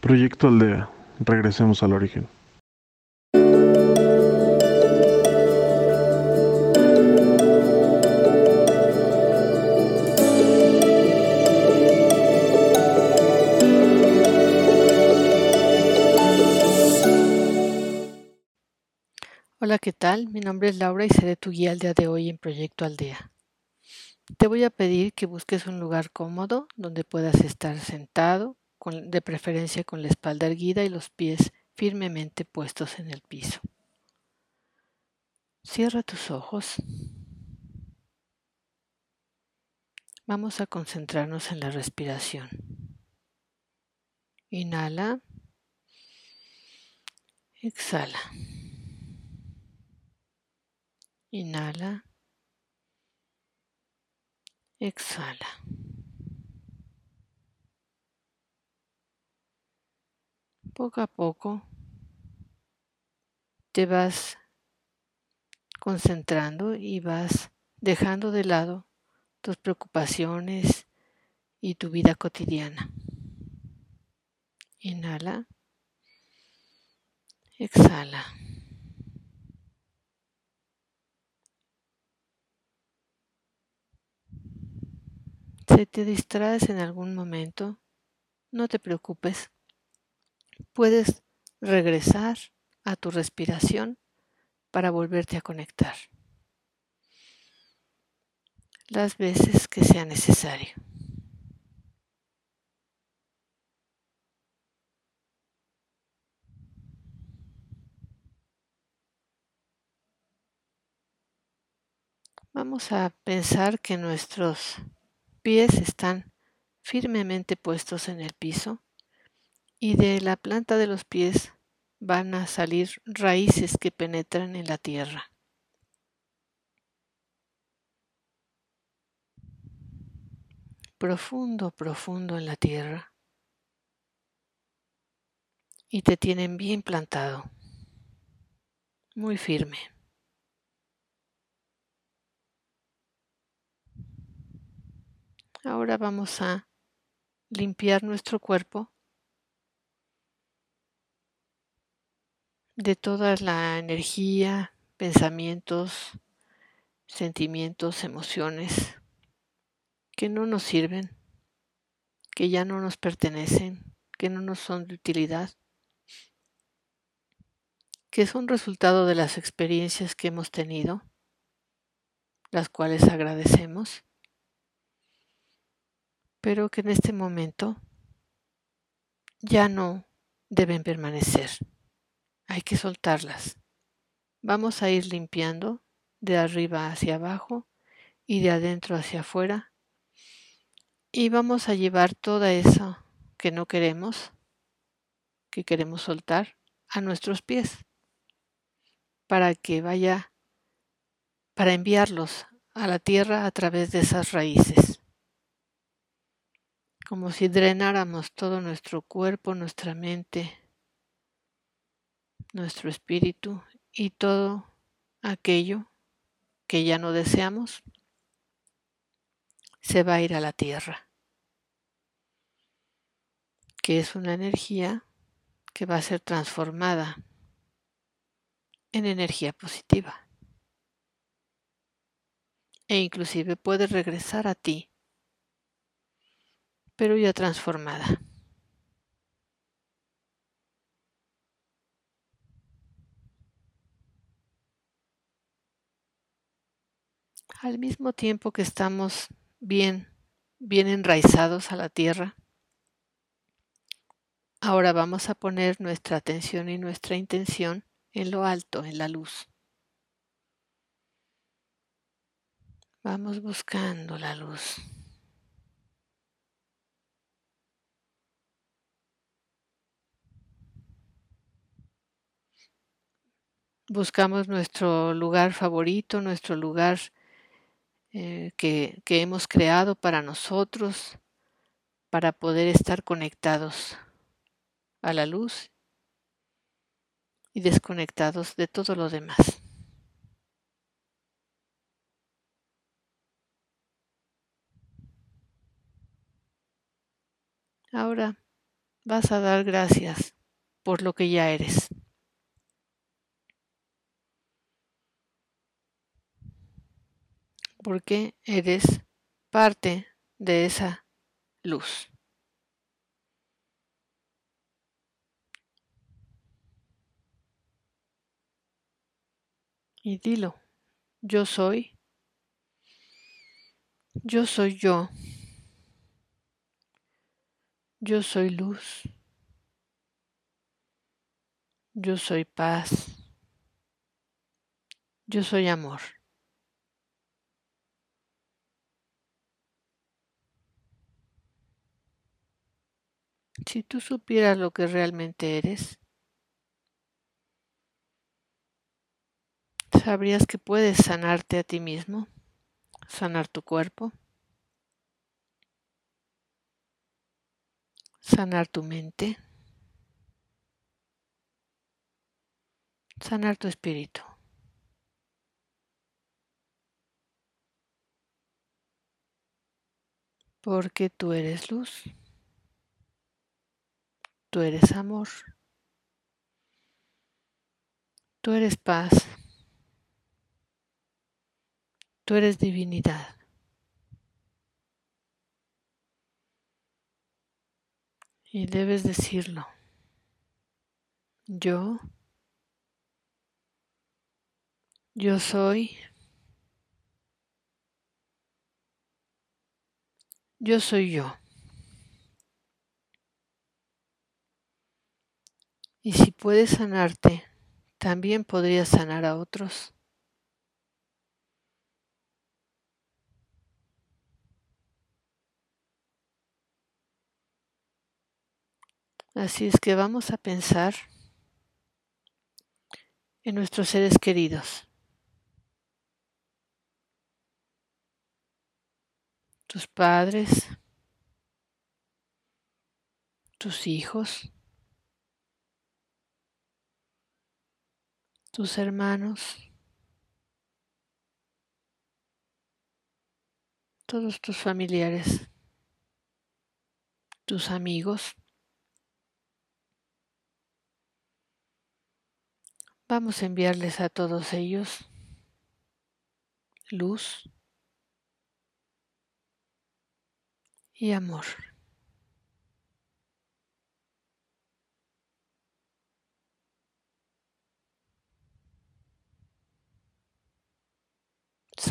Proyecto Aldea. Regresemos al origen. Hola, ¿qué tal? Mi nombre es Laura y seré tu guía al día de hoy en Proyecto Aldea. Te voy a pedir que busques un lugar cómodo donde puedas estar sentado, de preferencia con la espalda erguida y los pies firmemente puestos en el piso. Cierra tus ojos. Vamos a concentrarnos en la respiración. Inhala. Exhala. Inhala. Exhala. Poco a poco te vas concentrando y vas dejando de lado tus preocupaciones y tu vida cotidiana. Inhala. Exhala. Si te distraes en algún momento, no te preocupes. Puedes regresar a tu respiración para volverte a conectar las veces que sea necesario. Vamos a pensar que nuestros pies están firmemente puestos en el piso y de la planta de los pies van a salir raíces que penetran en la tierra. Profundo, profundo en la tierra. Y te tienen bien plantado, muy firme. Ahora vamos a limpiar nuestro cuerpo de toda la energía, pensamientos, sentimientos, emociones que no nos sirven, que ya no nos pertenecen, que no nos son de utilidad, que son resultado de las experiencias que hemos tenido, las cuales agradecemos pero que en este momento ya no deben permanecer. Hay que soltarlas. Vamos a ir limpiando de arriba hacia abajo y de adentro hacia afuera y vamos a llevar toda eso que no queremos, que queremos soltar, a nuestros pies para que vaya, para enviarlos a la tierra a través de esas raíces como si drenáramos todo nuestro cuerpo, nuestra mente, nuestro espíritu y todo aquello que ya no deseamos, se va a ir a la tierra, que es una energía que va a ser transformada en energía positiva. E inclusive puede regresar a ti pero ya transformada. Al mismo tiempo que estamos bien, bien enraizados a la tierra, ahora vamos a poner nuestra atención y nuestra intención en lo alto, en la luz. Vamos buscando la luz. buscamos nuestro lugar favorito, nuestro lugar eh, que, que hemos creado para nosotros, para poder estar conectados a la luz y desconectados de todo lo demás. Ahora vas a dar gracias por lo que ya eres. Porque eres parte de esa luz. Y dilo, yo soy, yo soy yo, yo soy luz, yo soy paz, yo soy amor. Si tú supieras lo que realmente eres, sabrías que puedes sanarte a ti mismo, sanar tu cuerpo, sanar tu mente, sanar tu espíritu. Porque tú eres luz. Tú eres amor. Tú eres paz. Tú eres divinidad. Y debes decirlo. Yo, yo soy, yo soy yo. Y si puedes sanarte, también podrías sanar a otros. Así es que vamos a pensar en nuestros seres queridos. Tus padres, tus hijos, tus hermanos, todos tus familiares, tus amigos. Vamos a enviarles a todos ellos luz y amor.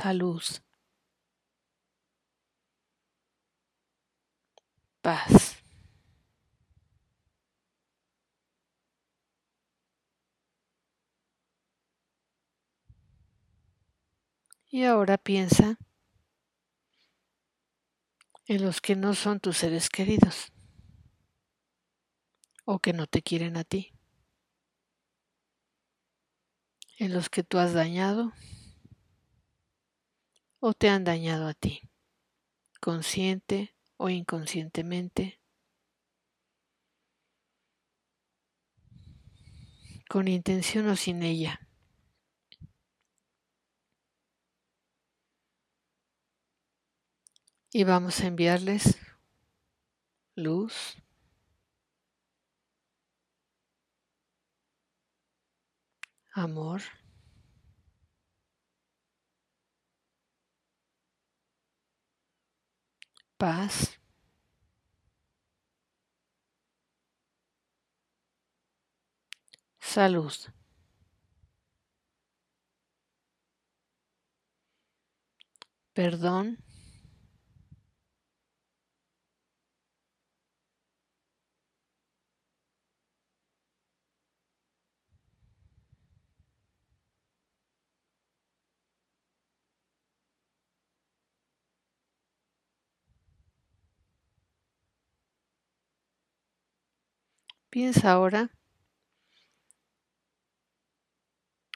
Salud, paz. Y ahora piensa en los que no son tus seres queridos o que no te quieren a ti, en los que tú has dañado o te han dañado a ti, consciente o inconscientemente, con intención o sin ella. Y vamos a enviarles luz, amor, paz, salud. Perdón. Piensa ahora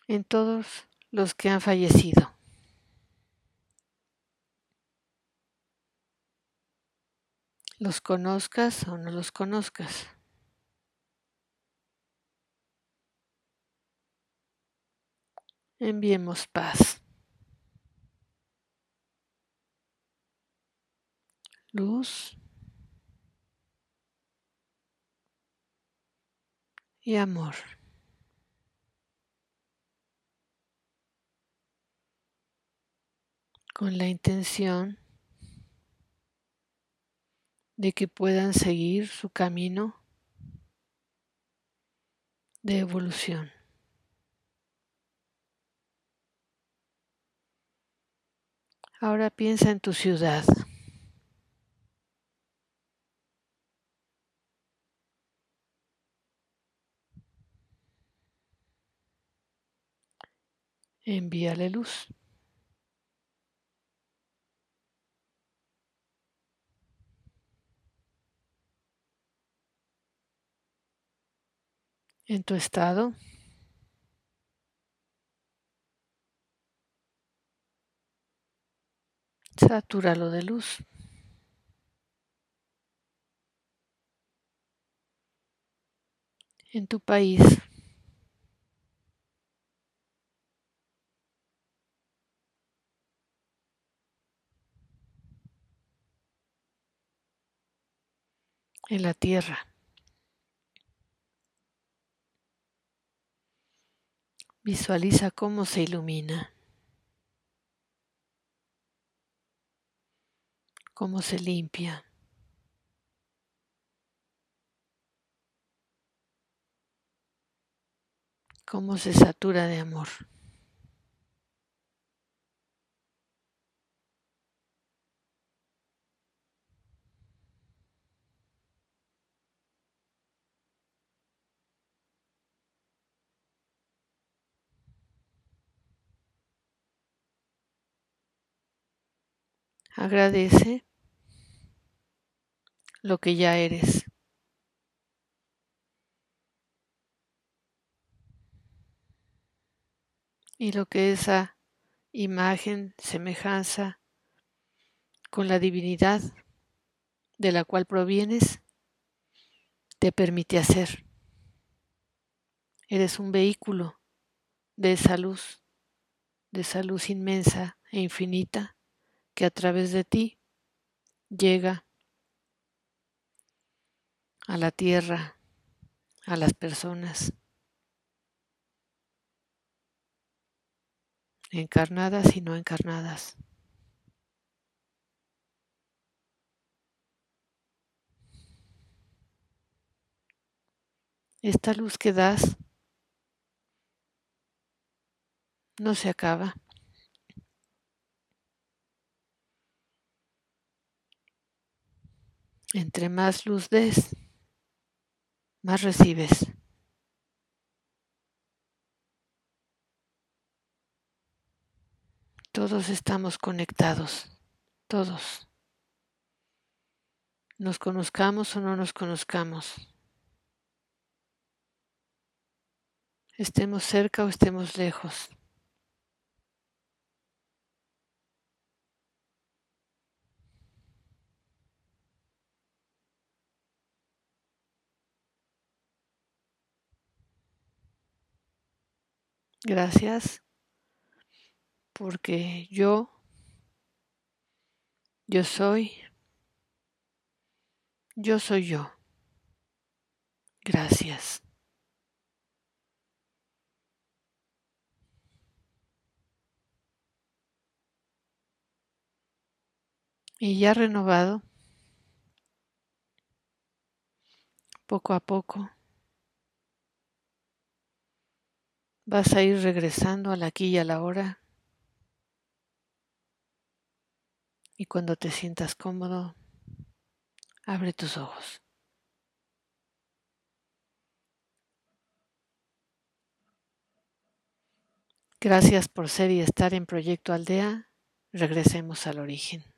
en todos los que han fallecido. Los conozcas o no los conozcas. Enviemos paz. Luz y amor. Con la intención de que puedan seguir su camino de evolución. Ahora piensa en tu ciudad. Envíale luz. En tu estado. Satúralo de luz. En tu país. En la tierra. Visualiza cómo se ilumina, cómo se limpia. cómo se satura de amor. Agradece lo que ya eres. Y lo que esa imagen, semejanza con la divinidad de la cual provienes te permite hacer. Eres un vehículo de esa luz, de esa luz inmensa e infinita que a través de ti llega a la tierra, a las personas, encarnadas y no encarnadas. Esta luz que das no se acaba. Entre más luz des, más recibes. Todos estamos conectados, todos. Nos conozcamos o no nos conozcamos. Estemos cerca o estemos lejos. Gracias porque yo, yo soy, yo soy yo. Gracias. Y ya renovado, poco a poco, Vas a ir regresando al aquí y a la hora. Y cuando te sientas cómodo, abre tus ojos. Gracias por ser y estar en Proyecto Aldea. Regresemos al origen.